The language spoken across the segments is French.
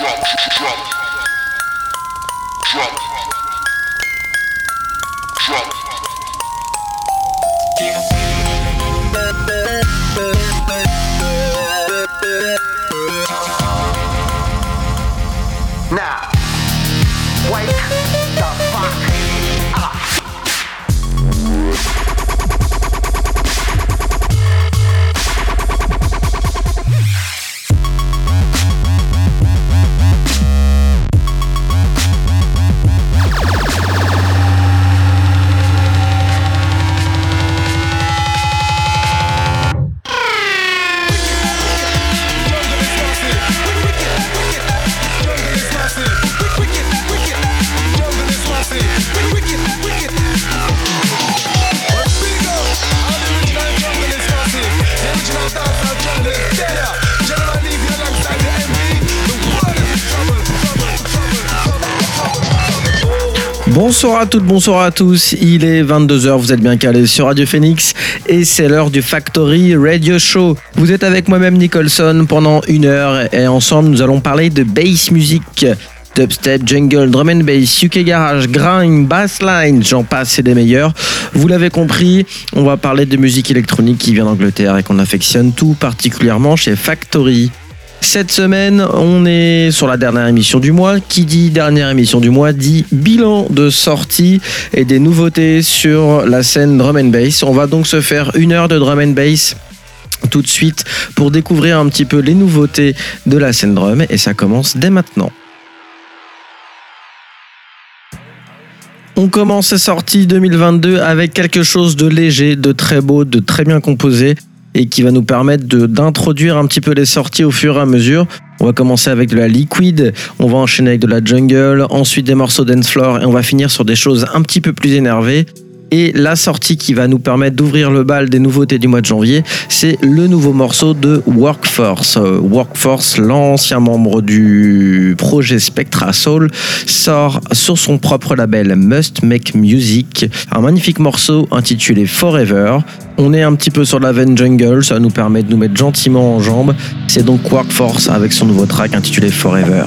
drop, drop, drop, drop. Now. Bonsoir à toutes, bonsoir à tous. Il est 22h, vous êtes bien calés sur Radio Phoenix et c'est l'heure du Factory Radio Show. Vous êtes avec moi-même Nicholson pendant une heure et ensemble nous allons parler de bass music. Dubstep, jungle, drum and bass, UK garage, grind, bassline, j'en passe, c'est des meilleurs. Vous l'avez compris, on va parler de musique électronique qui vient d'Angleterre et qu'on affectionne tout particulièrement chez Factory. Cette semaine, on est sur la dernière émission du mois. Qui dit dernière émission du mois dit bilan de sortie et des nouveautés sur la scène drum and bass. On va donc se faire une heure de drum and bass tout de suite pour découvrir un petit peu les nouveautés de la scène drum et ça commence dès maintenant. On commence cette sortie 2022 avec quelque chose de léger, de très beau, de très bien composé et qui va nous permettre d'introduire un petit peu les sorties au fur et à mesure. On va commencer avec de la liquid, on va enchaîner avec de la jungle, ensuite des morceaux dance floor et on va finir sur des choses un petit peu plus énervées. Et la sortie qui va nous permettre d'ouvrir le bal des nouveautés du mois de janvier, c'est le nouveau morceau de Workforce. Euh, Workforce, l'ancien membre du projet Spectra Soul, sort sur son propre label Must Make Music un magnifique morceau intitulé Forever. On est un petit peu sur la veine jungle, ça nous permet de nous mettre gentiment en jambes. C'est donc Workforce avec son nouveau track intitulé Forever.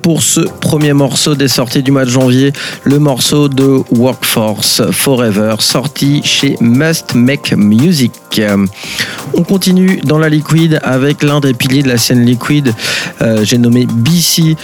Pour ce premier morceau des sorties du mois de janvier, le morceau de Workforce Forever, sorti chez Must Make Music. On continue dans la liquide avec l'un des piliers de la scène liquide, euh, j'ai nommé BC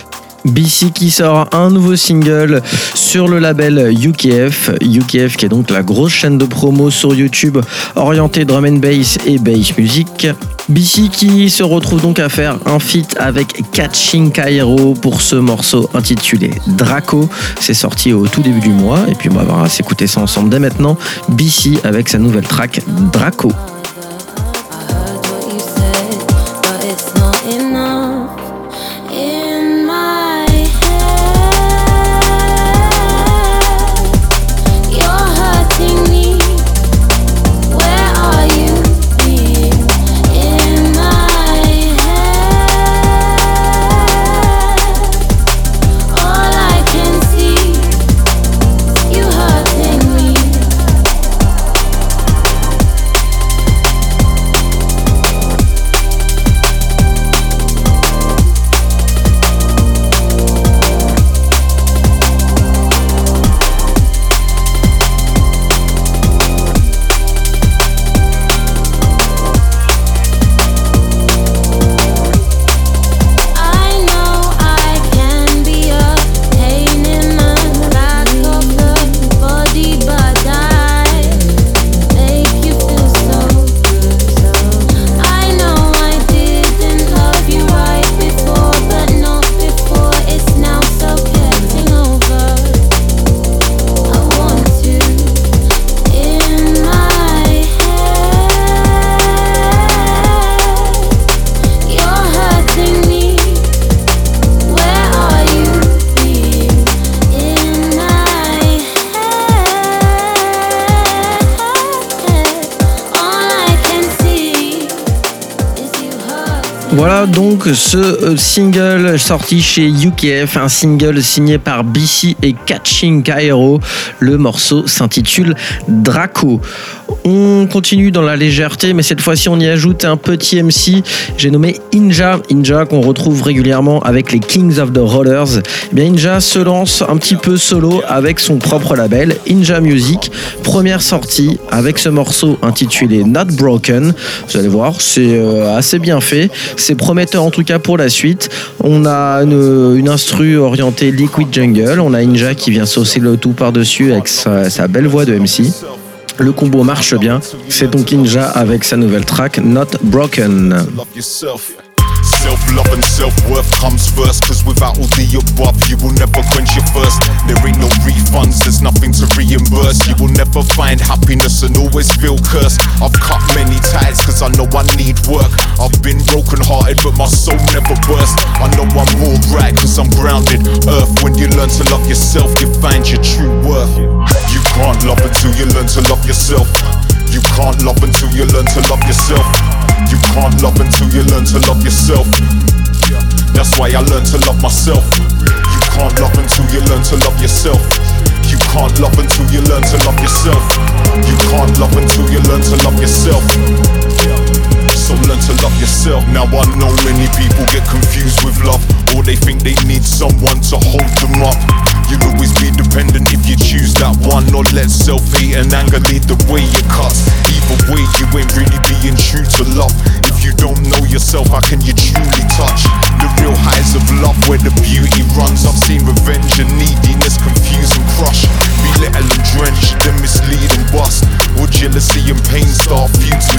BC qui sort un nouveau single sur le label UKF. UKF qui est donc la grosse chaîne de promo sur YouTube orientée drum and bass et bass music. BC qui se retrouve donc à faire un feat avec Catching Cairo pour ce morceau intitulé Draco. C'est sorti au tout début du mois et puis on va s'écouter ça ensemble dès maintenant. BC avec sa nouvelle track Draco. Donc ce euh, single sorti chez UKF, un single signé par BC et Catching Cairo. Le morceau s'intitule Draco. On continue dans la légèreté, mais cette fois-ci on y ajoute un petit MC. J'ai nommé Inja. Inja qu'on retrouve régulièrement avec les Kings of the Rollers. Eh Inja se lance un petit peu solo avec son propre label, Inja Music. Première sortie avec ce morceau intitulé Not Broken. Vous allez voir, c'est euh, assez bien fait. C'est prometteur en tout cas pour la suite. On a une, instru orientée Liquid Jungle. On a Inja qui vient saucer le tout par-dessus avec sa, belle voix de MC. Le combo marche bien. C'est donc Inja avec sa nouvelle track Not Broken. Self-love and self-worth comes first Cause without all the above You will never quench your thirst. There ain't no refunds, there's nothing to reimburse. You will never find happiness and always feel cursed. I've cut many ties cause I know I need work. I've been broken hearted but my soul never burst. I know I'm all right cause I'm grounded. Earth, when you learn to love yourself You find your true worth can't love until you learn to love yourself You can't love until you learn to love yourself you can't love until you learn to love yourself. That's why I learned to love myself. You can't love until you learn to love yourself. You can't love until you learn to love yourself. You can't love until you learn to love yourself. Learn to love yourself. Now I know many people get confused with love, or they think they need someone to hold them up. You'll always be dependent if you choose that one, or let self-hate and anger lead the way you cut. Either way, you ain't really being true to love. If you don't know yourself, how can you truly touch the real highs of love where the beauty runs? I've seen revenge and neediness confuse and crush, belittle and drench, then mislead and bust. Or jealousy and pain start feuds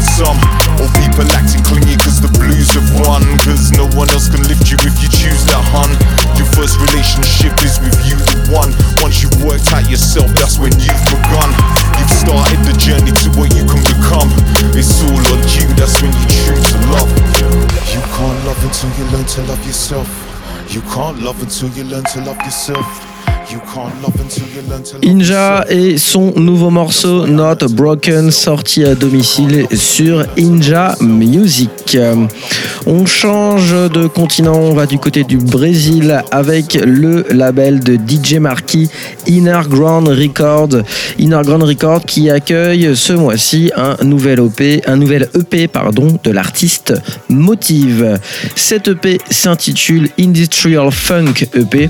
love until you learn to love yourself. Inja et son nouveau morceau Not Broken sorti à domicile sur Inja Music. On change de continent, on va du côté du Brésil avec le label de DJ Marquis Inner Ground Record. Inner Ground Record qui accueille ce mois-ci un nouvel EP, un nouvel EP pardon, de l'artiste Motive. Cet EP s'intitule Industrial Funk EP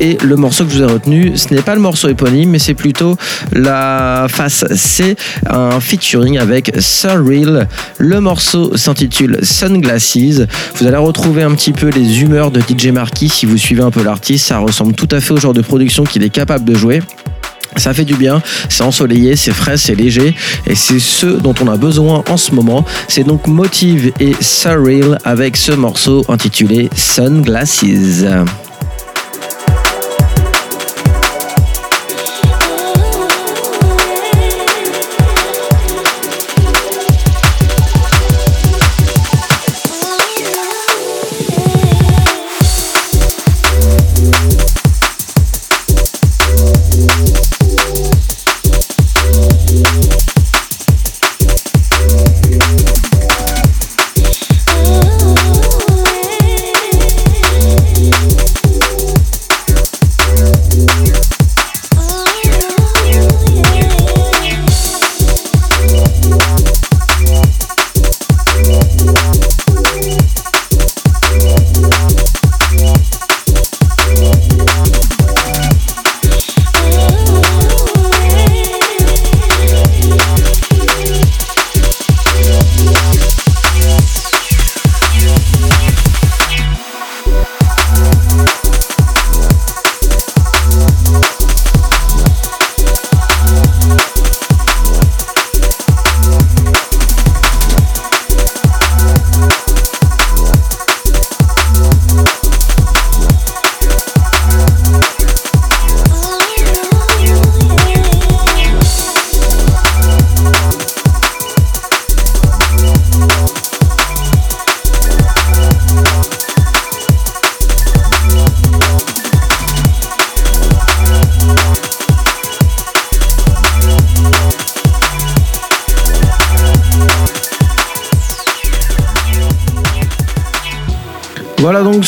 et le morceau que vous ai ce n'est pas le morceau éponyme mais c'est plutôt la face C, un featuring avec Surreal. Le morceau s'intitule Sunglasses. Vous allez retrouver un petit peu les humeurs de DJ Marquis si vous suivez un peu l'artiste. Ça ressemble tout à fait au genre de production qu'il est capable de jouer. Ça fait du bien, c'est ensoleillé, c'est frais, c'est léger et c'est ce dont on a besoin en ce moment. C'est donc Motive et Surreal avec ce morceau intitulé Sunglasses.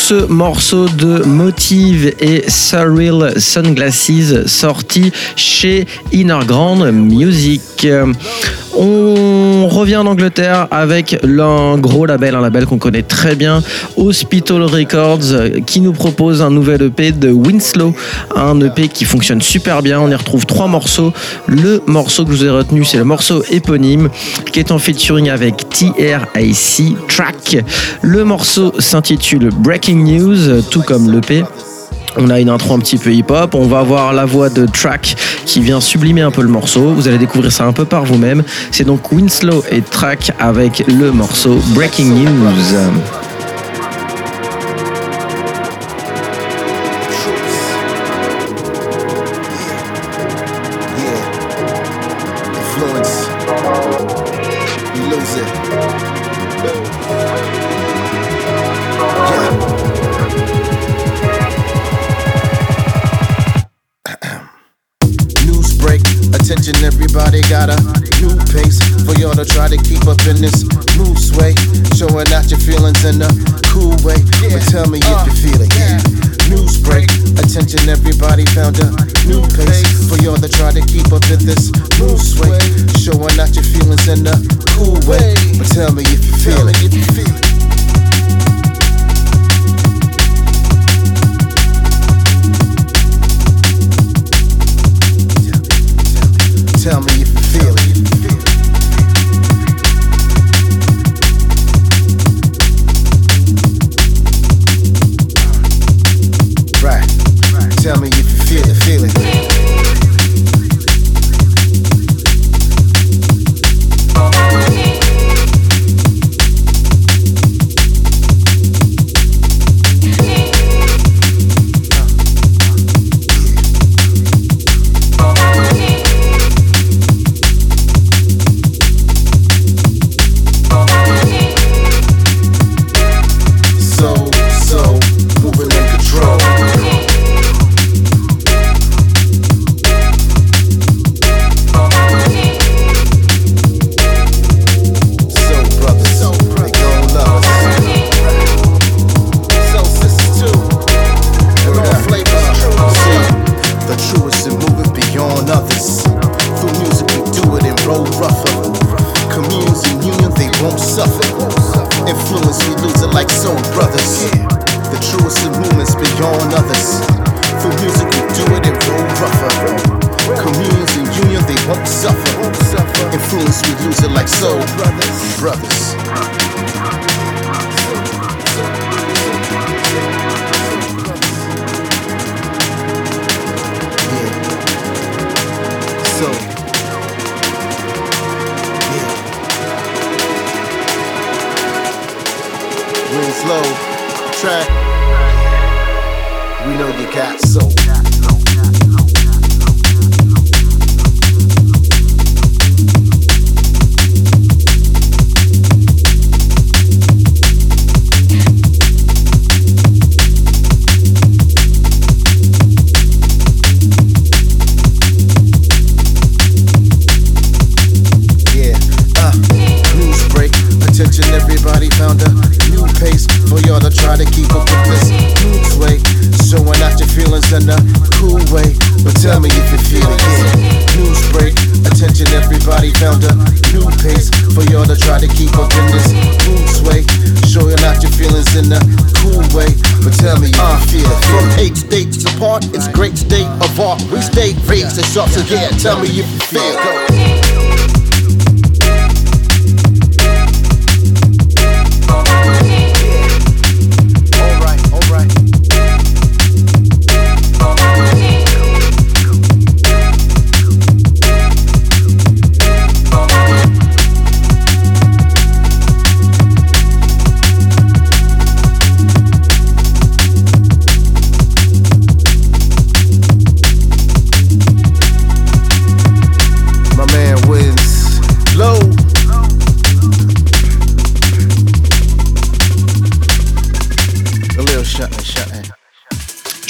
Ce morceau de Motive et Surreal Sunglasses sorti chez Inner Grand Music. On revient en Angleterre avec un gros label, un label qu'on connaît très bien, Hospital Records, qui nous propose un nouvel EP de Winslow, un EP qui fonctionne super bien. On y retrouve trois morceaux. Le morceau que je vous ai retenu, c'est le morceau éponyme, qui est en featuring avec TRAC Track. Le morceau s'intitule Breaking News, tout comme l'EP. On a une intro un petit peu hip-hop. On va avoir la voix de Track qui vient sublimer un peu le morceau. Vous allez découvrir ça un peu par vous-même. C'est donc Winslow et Track avec le morceau Breaking News.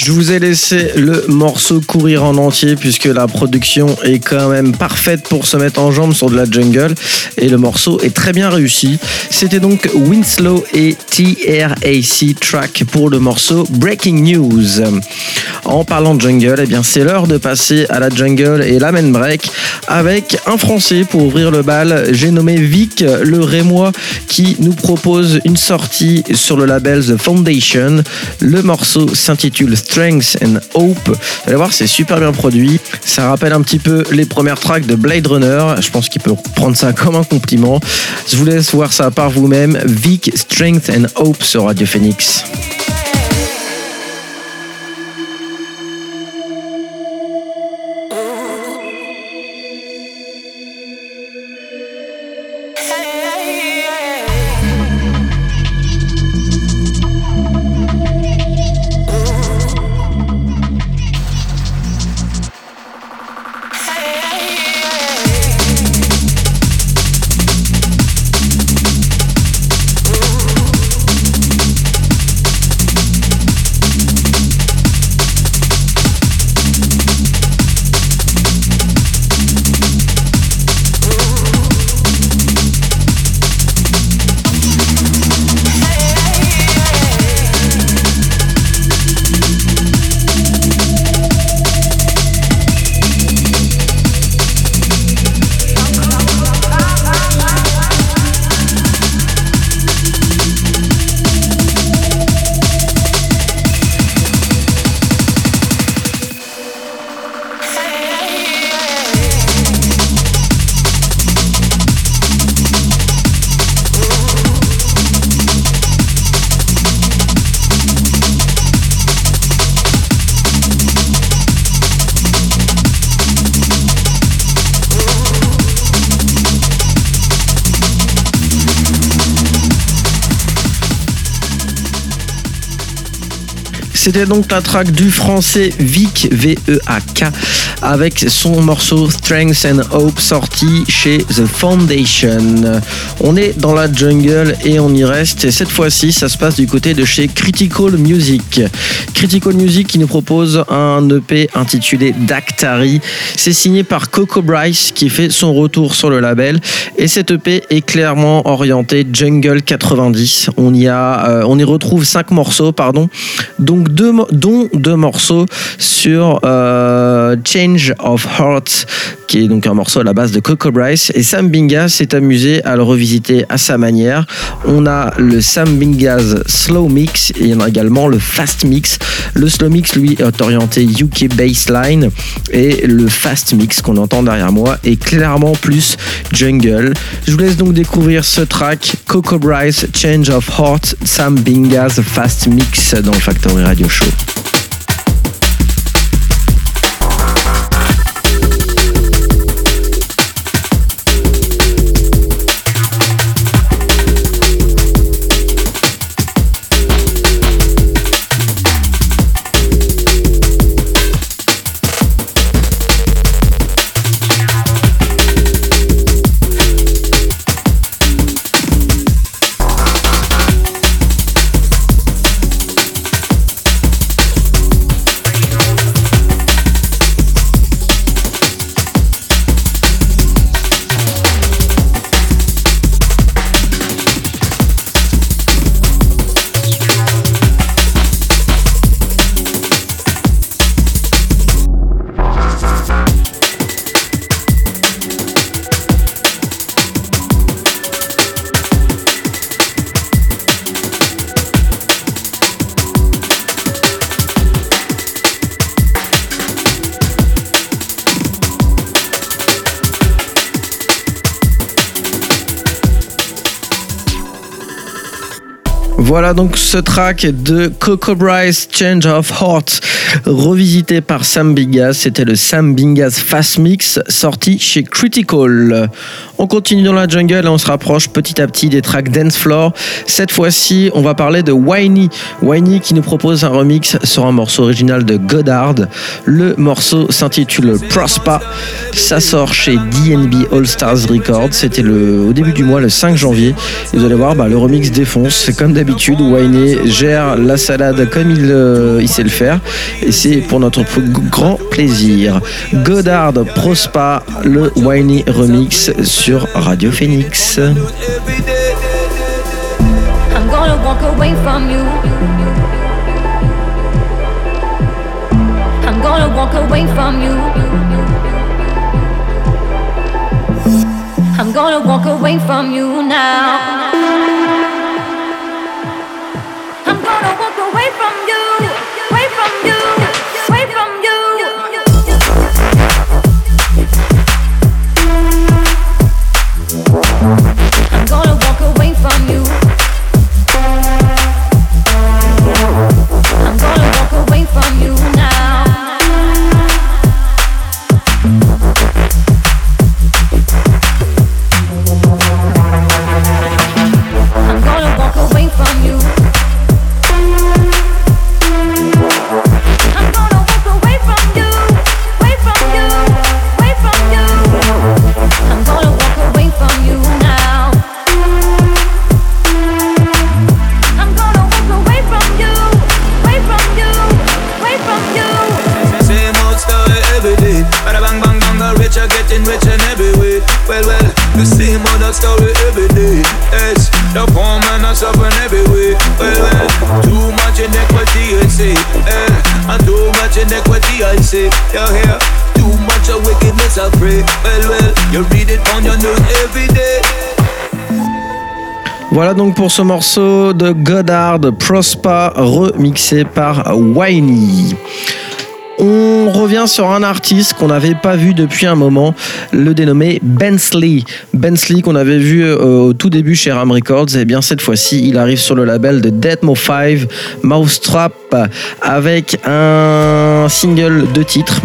Je vous ai laissé le morceau courir en entier puisque la production est quand même parfaite pour se mettre en jambe sur de la jungle et le morceau est très bien réussi. C'était donc Winslow et TRAC Track pour le morceau Breaking News. En parlant de jungle, eh bien c'est l'heure de passer à la jungle et la main break avec un français pour ouvrir le bal. J'ai nommé Vic le Rémois qui nous propose une sortie sur le label The Foundation. Le morceau s'intitule Strength and Hope. Vous allez voir, c'est super bien produit. Ça rappelle un petit peu les premières tracks de Blade Runner. Je pense qu'il peut prendre ça comme un compliment. Je vous laisse voir ça par vous-même. Vic Strength and Hope sur Radio Phoenix. C'était donc la track du français Vic, V-E-A-K, avec son morceau Strength and Hope sorti chez The Foundation. On est dans la jungle et on y reste. Et cette fois-ci, ça se passe du côté de chez Critical Music. Critical Music qui nous propose un EP intitulé Dactari. C'est signé par Coco Bryce qui fait son retour sur le label. Et cet EP est clairement orienté Jungle 90. On y, a, euh, on y retrouve cinq morceaux, pardon. Donc dont deux morceaux sur euh, Change of Heart, qui est donc un morceau à la base de Coco Bryce. Et Sam Binga s'est amusé à le revisiter à sa manière. On a le Sam Binga's Slow Mix et il y en a également le Fast Mix. Le Slow Mix, lui, est orienté UK Bassline et le Fast Mix qu'on entend derrière moi est clairement plus jungle. Je vous laisse donc découvrir ce track Coco Bryce Change of Heart Sam Binga's Fast Mix dans le Factory Radio. Show. Voilà donc ce track de Coco Bryce, Change of Heart, revisité par Sam Bigas. C'était le Sam Bigas Fast Mix, sorti chez Critical. On continue dans la jungle et on se rapproche petit à petit des tracks Dance Floor. Cette fois-ci, on va parler de Whiny. Whiny qui nous propose un remix sur un morceau original de Goddard. Le morceau s'intitule Prospa. Ça sort chez DNB All Stars Records. C'était au début du mois, le 5 janvier. Vous allez voir, bah, le remix défonce. Comme d'habitude. Whiny gère la salade comme il, euh, sait le faire. Et c'est pour notre grand plaisir. Goddard Prospa, le Whiny remix Radio Phoenix. I'm gonna walk away from you. I'm gonna walk away from you. I'm gonna walk away from you now. Voilà donc pour ce morceau de Goddard Prospa remixé par Whiny. On revient sur un artiste qu'on n'avait pas vu depuis un moment, le dénommé Bensley. Bensley qu'on avait vu euh, au tout début chez Ram Records, et bien cette fois-ci il arrive sur le label de Deadmo 5, Mousetrap, avec un single de titre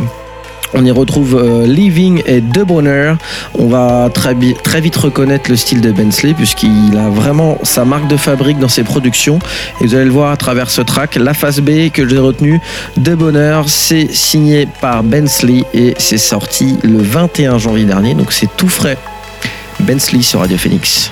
on y retrouve euh, Living et De Bonheur. On va très, vite reconnaître le style de Bensley puisqu'il a vraiment sa marque de fabrique dans ses productions. Et vous allez le voir à travers ce track. La face B que j'ai retenu, De Bonheur, c'est signé par Bensley et c'est sorti le 21 janvier dernier. Donc c'est tout frais. Bensley sur Radio Phoenix.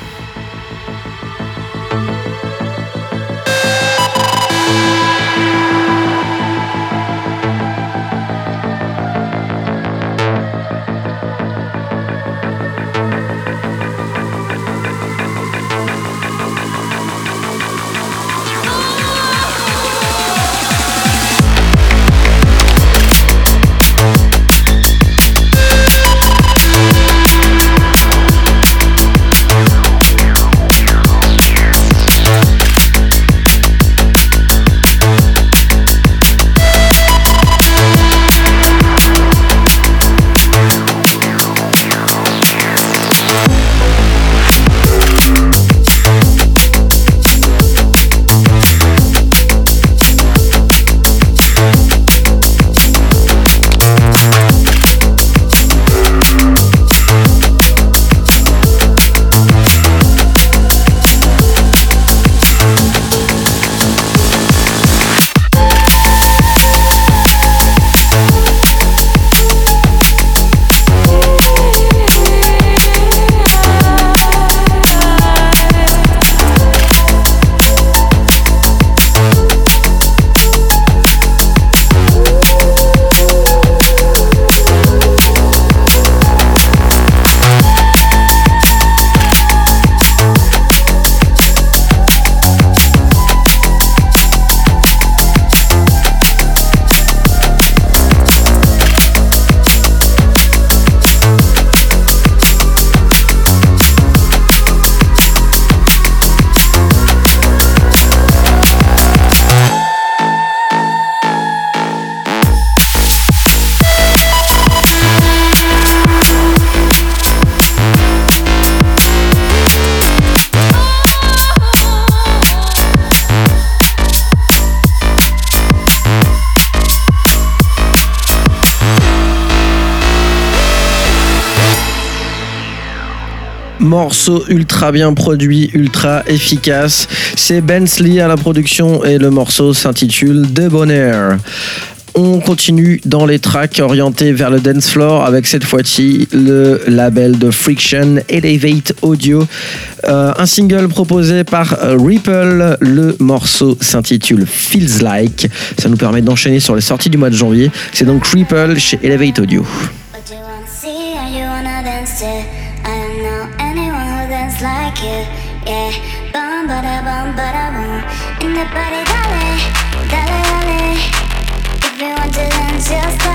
Morceau ultra bien produit, ultra efficace. C'est Bensley à la production et le morceau s'intitule Debonair. On continue dans les tracks orientés vers le dance floor avec cette fois-ci le label de Friction Elevate Audio. Euh, un single proposé par Ripple. Le morceau s'intitule Feels Like. Ça nous permet d'enchaîner sur les sorties du mois de janvier. C'est donc Ripple chez Elevate Audio. Want to dance just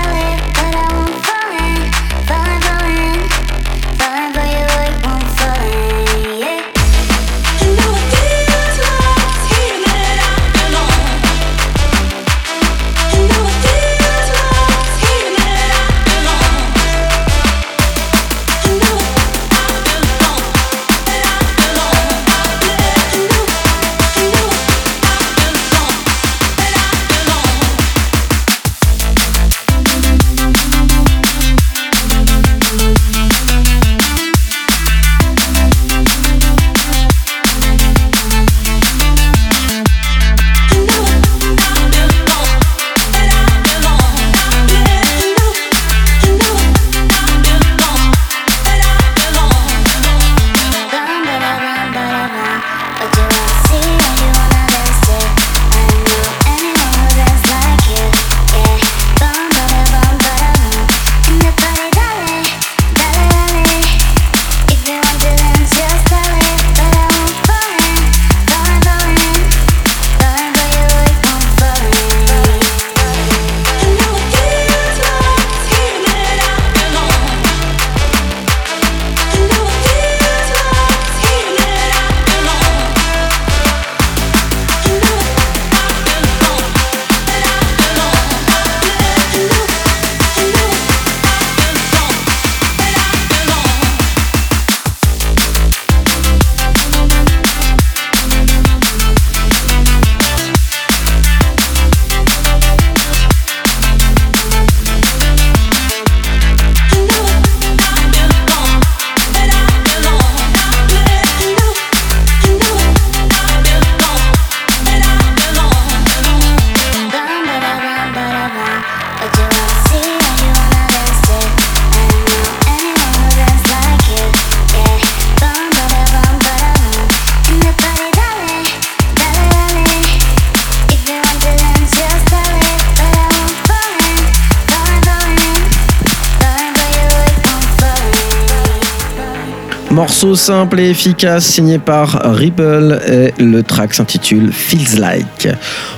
Morceau simple et efficace signé par Ripple et le track s'intitule Feels Like.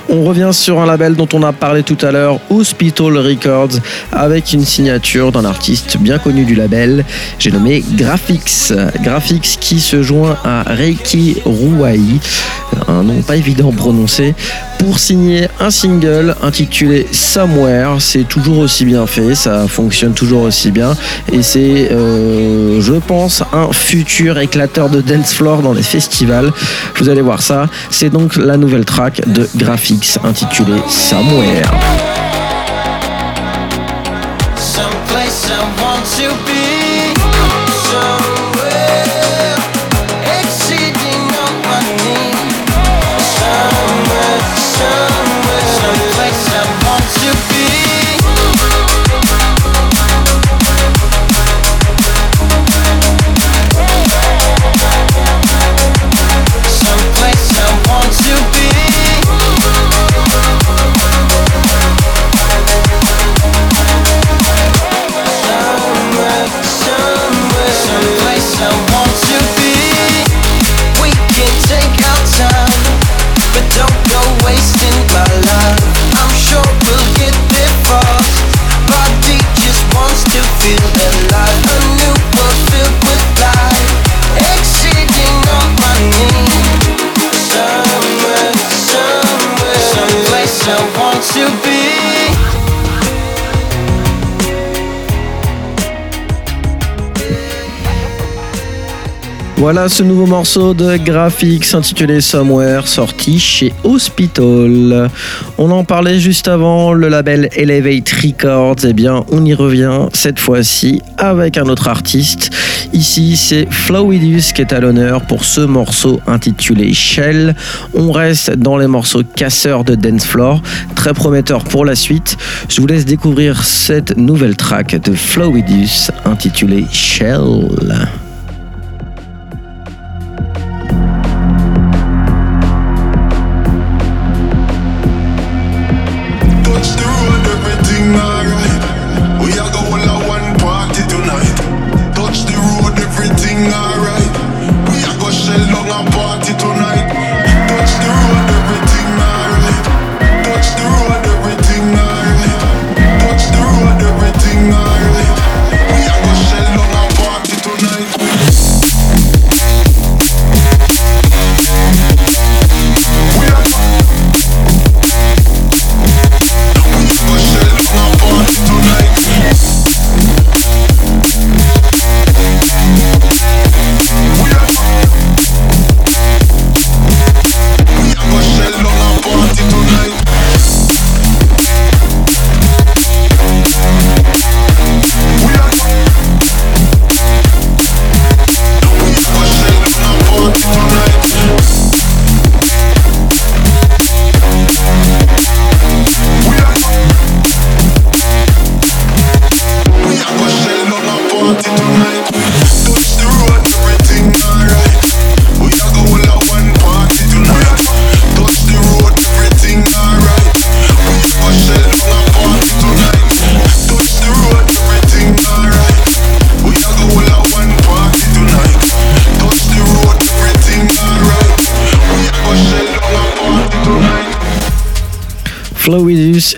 On revient sur un label dont on a parlé tout à l'heure, Hospital Records, avec une signature d'un artiste bien connu du label, j'ai nommé Graphics. Graphics qui se joint à Reiki Ruai, un nom pas évident à prononcer, pour signer un single intitulé Somewhere. C'est toujours aussi bien fait, ça fonctionne toujours aussi bien et c'est, euh, je pense, un futur éclateur de dance floor dans les festivals. Vous allez voir ça. C'est donc la nouvelle track de Graphics intitulée Somewhere. Voilà ce nouveau morceau de Graphics intitulé Somewhere, sorti chez Hospital. On en parlait juste avant, le label Elevate Records, eh bien on y revient cette fois-ci avec un autre artiste. Ici c'est Flowidus qui est à l'honneur pour ce morceau intitulé Shell. On reste dans les morceaux casseurs de dance floor, très prometteur pour la suite. Je vous laisse découvrir cette nouvelle track de Flowidus intitulée Shell.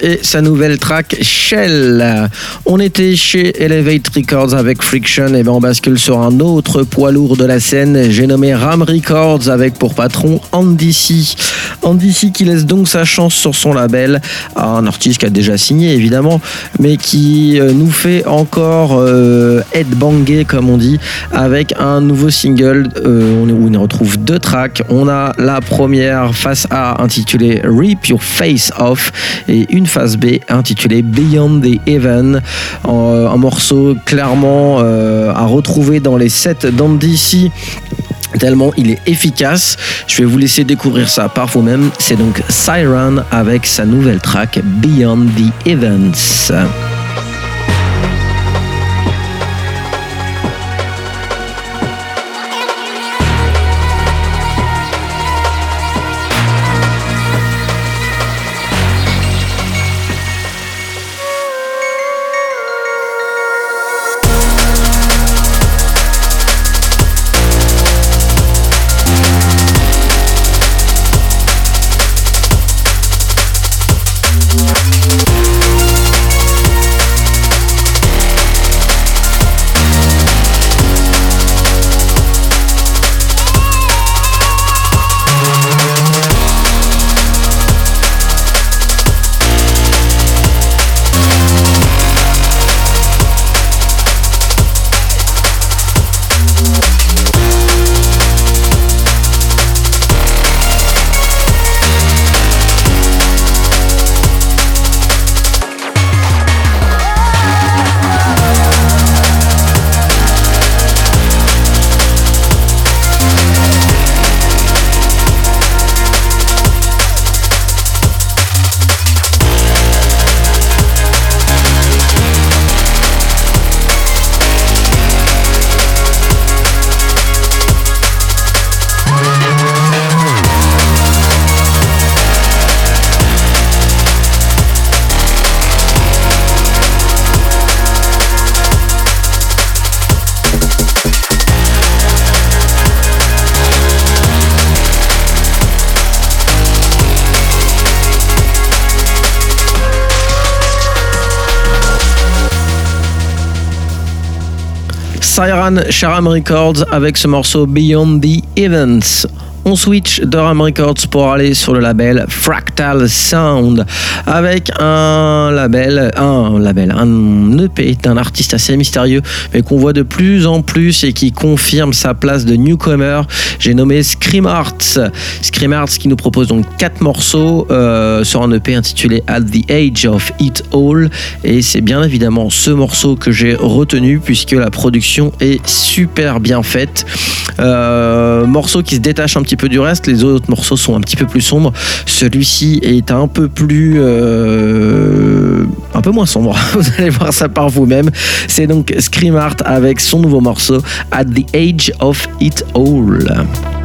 Et sa nouvelle track Shell. On était chez Elevate Records avec Friction et ben on bascule sur un autre poids lourd de la scène. J'ai nommé Ram Records avec pour patron Andy C. Andy C qui laisse donc sa chance sur son label à un artiste qui a déjà signé évidemment, mais qui euh, nous fait encore euh, headbanger comme on dit avec un nouveau single euh, où on retrouve deux tracks. On a la première face A intitulée Rip Your Face Off et une face B intitulée Beyond the Heaven, en- un morceau clairement euh, à retrouver dans les sets d'Andy tellement il est efficace. Je vais vous laisser découvrir ça par vous-même. C'est donc Siren avec sa nouvelle track Beyond the Events. Siren Sharam Records avec ce morceau Beyond the Events. On switch de Ram Records pour aller sur le label Fractal Sound avec un label, un label, un EP d'un artiste assez mystérieux mais qu'on voit de plus en plus et qui confirme sa place de newcomer. J'ai nommé Scream Arts. Scream Arts qui nous propose donc quatre morceaux euh, sur un EP intitulé At the Age of It All et c'est bien évidemment ce morceau que j'ai retenu puisque la production est super bien faite. Euh, morceau qui se détache un petit peu du reste, les autres morceaux sont un petit peu plus sombres. Celui-ci est un peu plus, euh, un peu moins sombre. Vous allez voir ça par vous-même. C'est donc Scream Art avec son nouveau morceau At the Age of It All.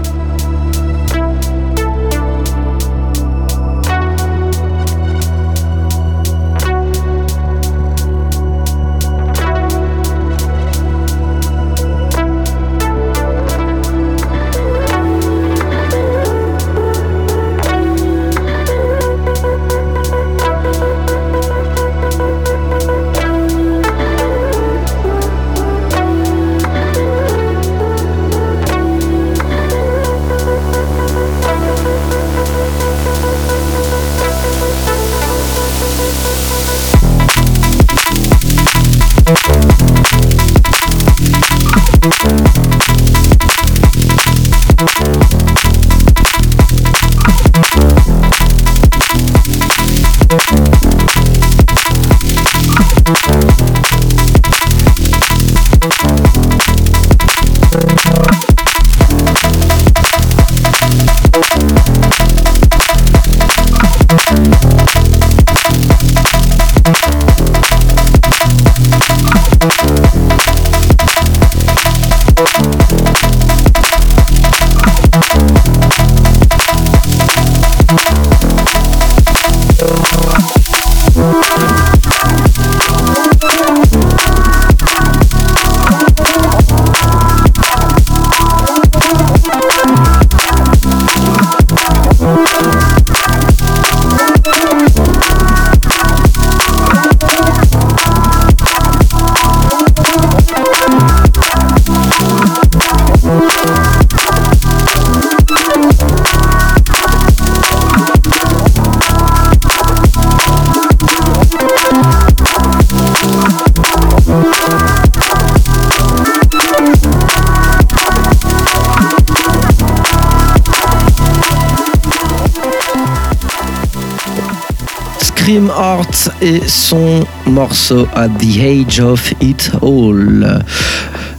Et son morceau At the Age of It All.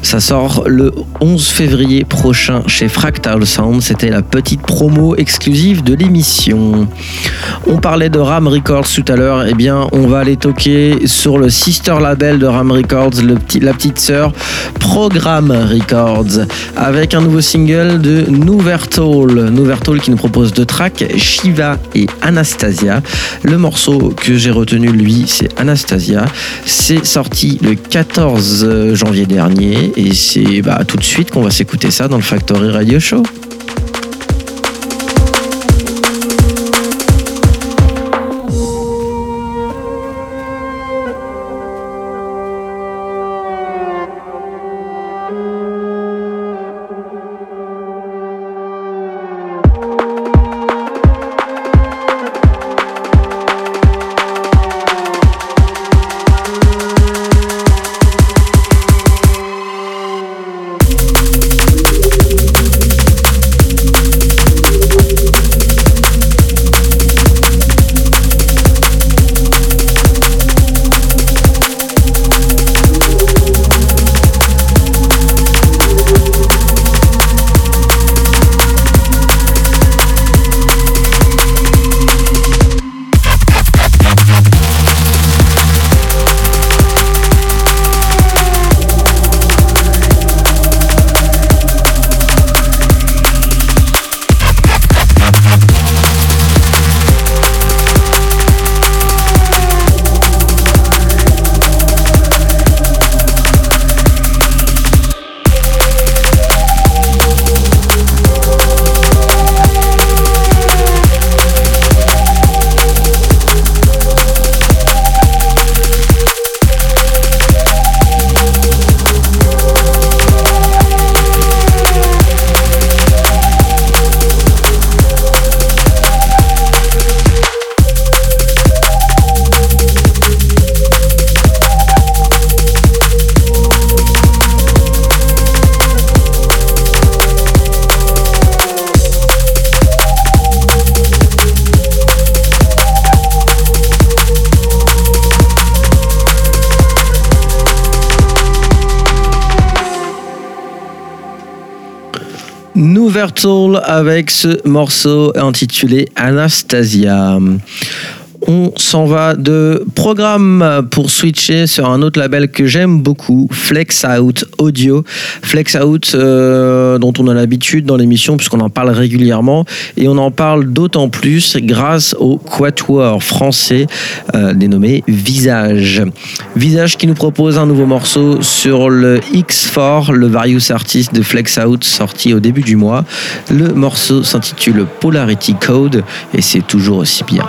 Ça sort le 11 février prochain chez Fractal Sound. C'était la petite promo exclusive de l'émission. On parlait de Ram Records tout à l'heure. Eh bien, on va aller toquer sur le sister label de Ram Records, la petite sœur Programme Records, avec un nouveau single de Nouvertol. Nouvertol qui nous propose deux tracks, Shiva et Anastasia. Le morceau que j'ai retenu, lui, c'est Anastasia. C'est sorti le 14 janvier dernier et c'est bah, tout de suite qu'on va s'écouter ça dans le Factory Radio Show. Avec ce morceau intitulé Anastasia. On s'en va de programme pour switcher sur un autre label que j'aime beaucoup, Flex Out Audio. Flex Out, euh, dont on a l'habitude dans l'émission puisqu'on en parle régulièrement et on en parle d'autant plus grâce au quatuor français euh, dénommé Visage. Visage qui nous propose un nouveau morceau sur le X4, le Various Artist de Flex Out sorti au début du mois. Le morceau s'intitule Polarity Code et c'est toujours aussi bien.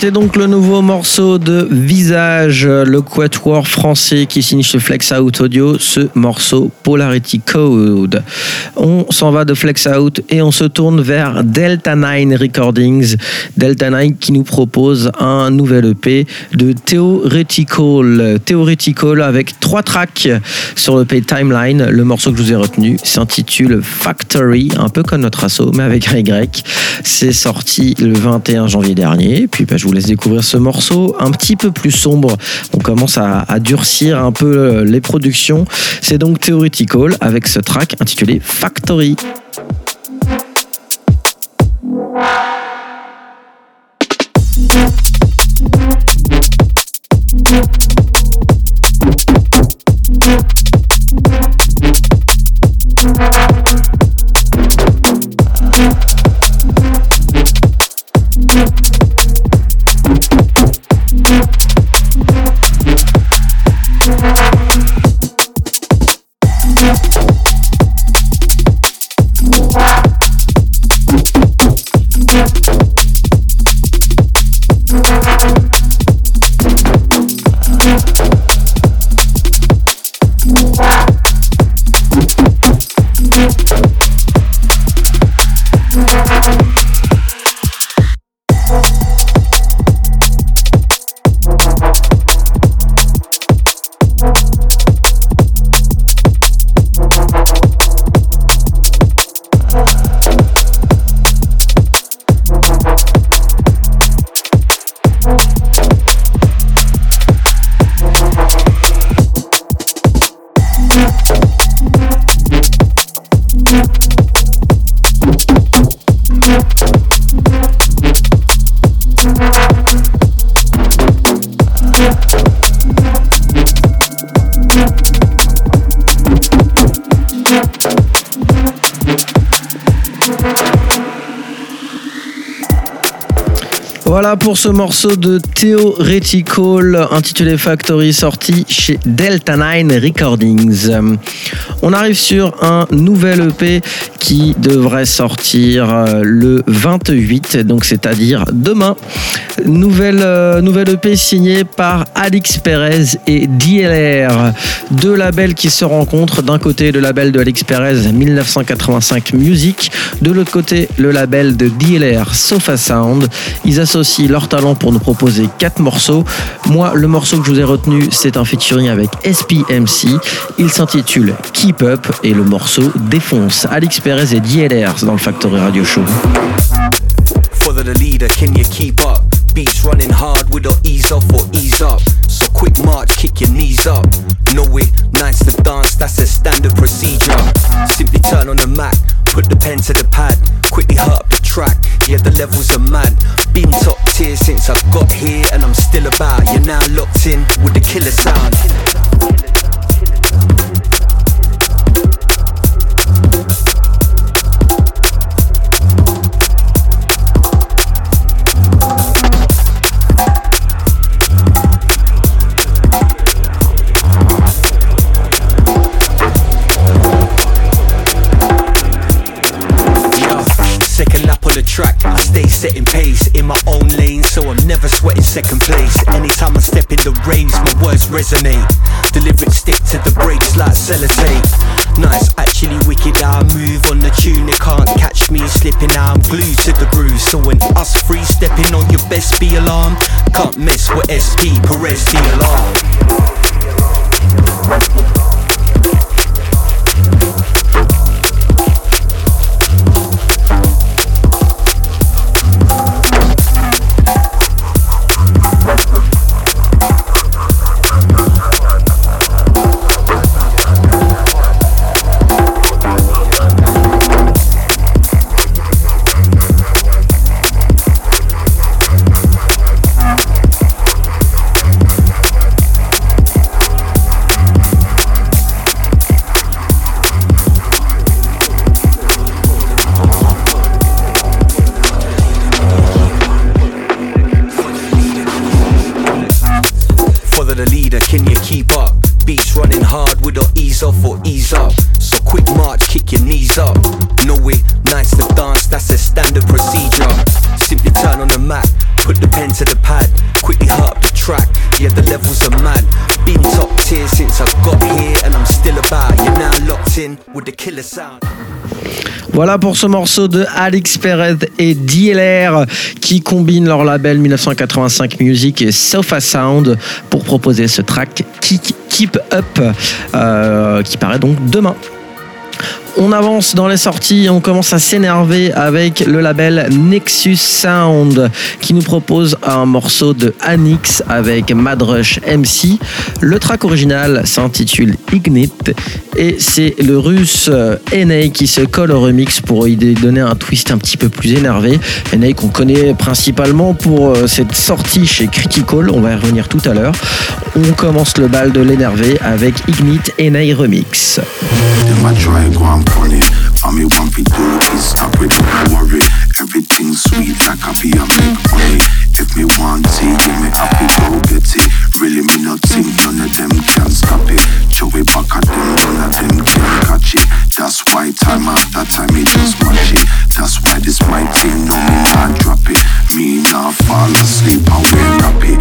C'était donc le nouveau morceau de Visage, le quatuor français qui signe chez Flex Out Audio, ce morceau Polarity Code. On s'en va de Flex Out et on se tourne vers Delta 9 Recordings. Delta 9 qui nous propose un nouvel EP de Theoretical. Theoretical avec trois tracks sur l'EP Timeline. Le morceau que je vous ai retenu s'intitule Factory, un peu comme notre assaut, mais avec un Y. C'est sorti le 21 janvier dernier. Puis bah, je vous laisse découvrir ce morceau un petit peu plus sombre. On commence à, durcir un peu euh, les productions. C'est donc Theoretical avec ce track intitulé Factory. Ce morceau de Theoretical intitulé Factory sorti chez Delta 9 Recordings. On arrive sur un nouvel EP qui devrait sortir euh, le 28, donc c'est-à-dire demain. Nouvelle, euh, nouvelle EP signée par Alix Perez et DLR. Deux labels qui se rencontrent. D'un côté, le label de Alix Perez 1985 Music. De l'autre côté, le label de DLR Sofa Sound. Ils associent leur talent pour nous proposer quatre morceaux. Moi, le morceau que je vous ai retenu, c'est un featuring avec SPMC. Il s'intitule Keep Up et le morceau défonce. Alix Perez et DLR dans le Factory Radio Show. Beats running hard with or ease off or ease up. So quick march, kick your knees up. Know it, nights to dance, that's a standard procedure. Simply turn on the Mac, put the pen to the pad, quickly hurt up the track. Yeah, the levels are mad. Been top tier since I got here, and I'm still about. You're now locked in with the killer sound. Setting pace in my own lane, so I'm never sweating second place. Anytime I step in the raves, my words resonate. Lyrics stick to the brakes like sellotape. Nice, actually wicked I move on the tune. They can't catch me slipping, I'm glued to the groove. So when us free stepping on your best, be alarmed. Can't mess with SP, Perez, the alarm. Voilà pour ce morceau de Alex Perez et DLR qui combinent leur label 1985 Music et Sofa Sound pour proposer ce track Keep Up euh, qui paraît donc demain. On avance dans les sorties, on commence à s'énerver avec le label Nexus Sound qui nous propose un morceau de Anix avec Madrush MC. Le track original s'intitule Ignite et c'est le russe euh, NA qui se colle au remix pour y donner un twist un petit peu plus énervé. NA qu'on connaît principalement pour euh, cette sortie chez Critical, on va y revenir tout à l'heure. On commence le bal de l'énervé avec Ignite NA Remix. I and funny. Me want to do is stop it, don't worry. Everything sweet like a be a make money. If me want it, give me happy, go get it. Really me not think none of them can stop it. Show it back at them, none of them can catch it. That's why time after time me just match it. That's why this my thing, no me not drop it. Me not fall asleep, I will rap it.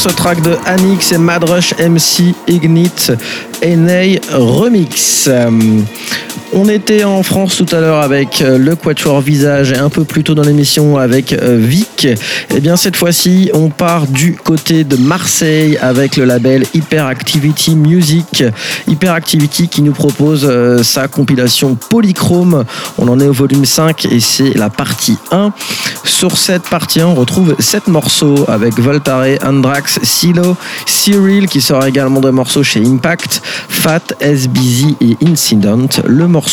Ce track de Anix et Madrush MC Ignite NA Remix. On était en France tout à l'heure avec euh, le Quatuor Visage et un peu plus tôt dans l'émission avec euh, Vic. Et bien cette fois-ci, on part du côté de Marseille avec le label Hyperactivity Music. Hyperactivity qui nous propose euh, sa compilation Polychrome. On en est au volume 5 et c'est la partie 1. Sur cette partie 1, on retrouve 7 morceaux avec Voltare, Andrax, Silo, Cyril qui sort également des morceaux chez Impact, Fat, SBZ et Incident.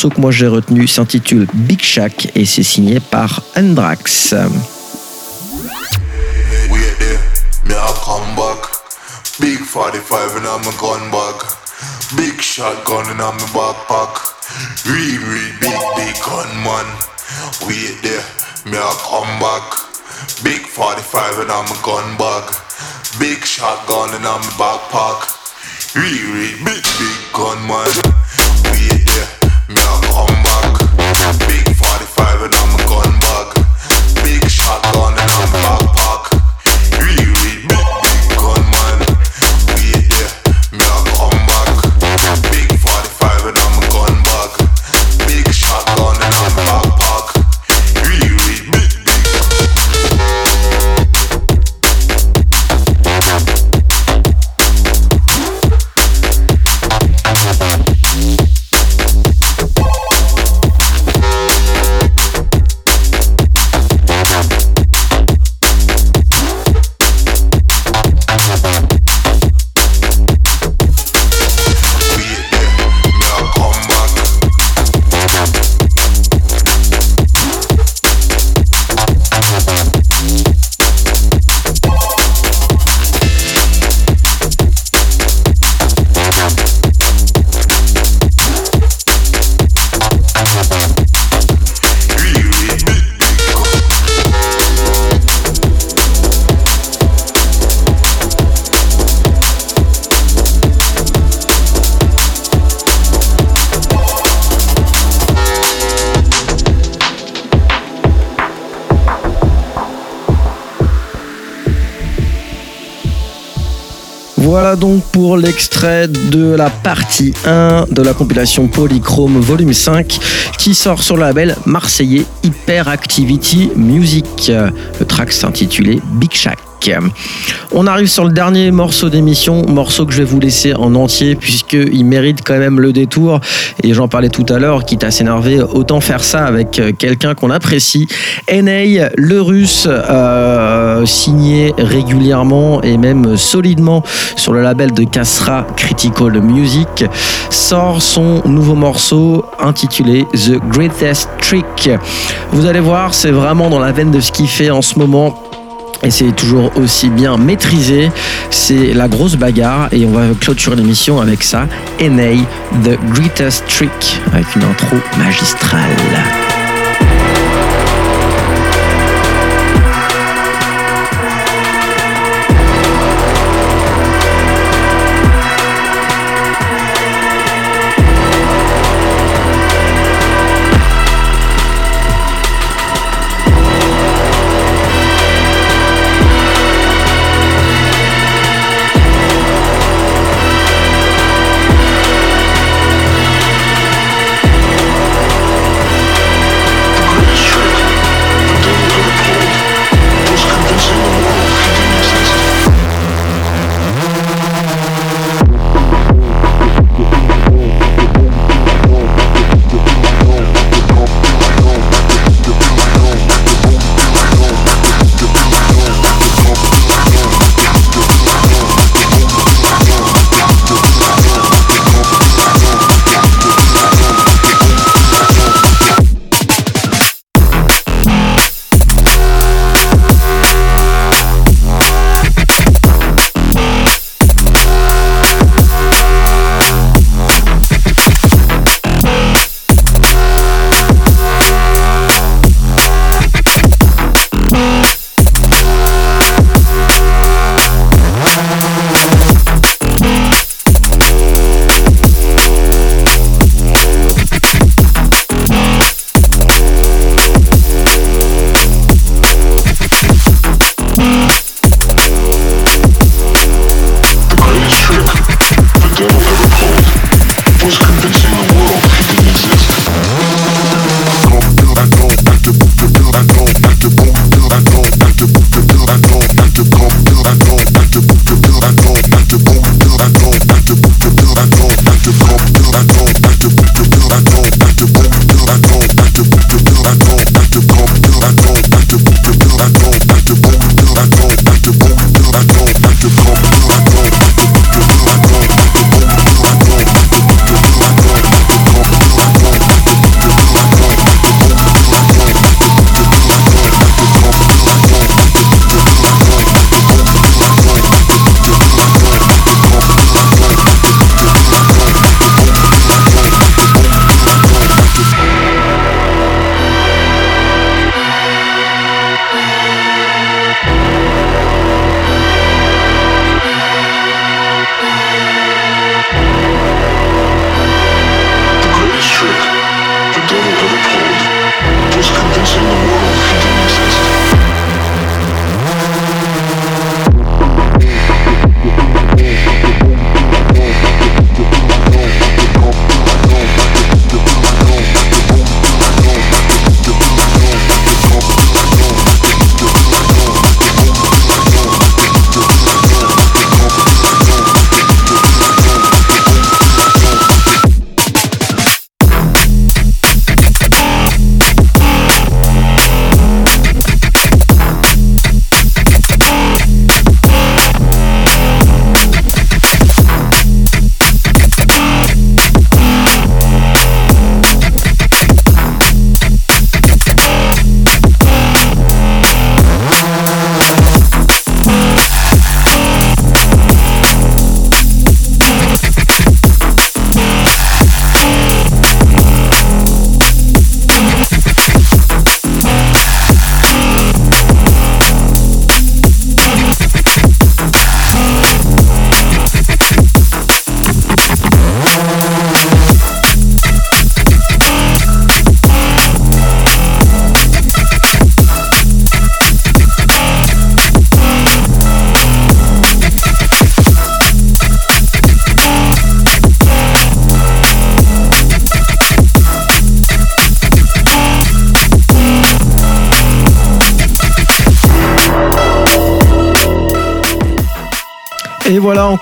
Que moi j'ai retenu s'intitule Big Shack et c'est signé par Andrax. Big 45 in my gun. Big shotgun backpack. Big, big. Big 45 in my gun bag. Big backpack. Big, big gunman. Wait there, me l'extrait de la partie 1 de la compilation Polychrome volume 5 qui sort sur le label marseillais Hyperactivity Music. Le track s'intitulait Big Shack. On arrive sur le dernier morceau d'émission, morceau que je vais vous laisser en entier puisqu'il mérite quand même le détour. Et j'en parlais tout à l'heure, quitte à s'énerver, autant faire ça avec euh, quelqu'un qu'on apprécie. NA, le russe, euh, signé régulièrement et même solidement sur le label de Casra Critical Music, sort son nouveau morceau intitulé The Greatest Trick. Vous allez voir, c'est vraiment dans la veine de ce qu'il fait en ce moment. Et c'est toujours aussi bien maîtrisé. C'est la grosse bagarre. Et on va clôturer l'émission avec ça. NA, The Greatest Trick, avec une intro magistrale.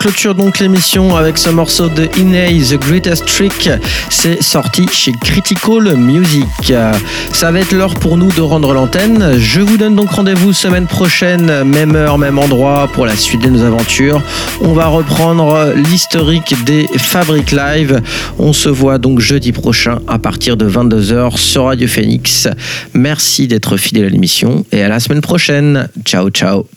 Clôture donc l'émission avec ce morceau de Iney, The Greatest Trick. C'est sorti chez Critical Music. Ça va être l'heure pour nous de rendre l'antenne. Je vous donne donc rendez-vous semaine prochaine, même heure, même endroit, pour la suite de nos aventures. On va reprendre l'historique des Fabric Live. On se voit donc jeudi prochain à partir de 22h sur Radio Phoenix. Merci d'être fidèle à l'émission et à la semaine prochaine. Ciao, ciao.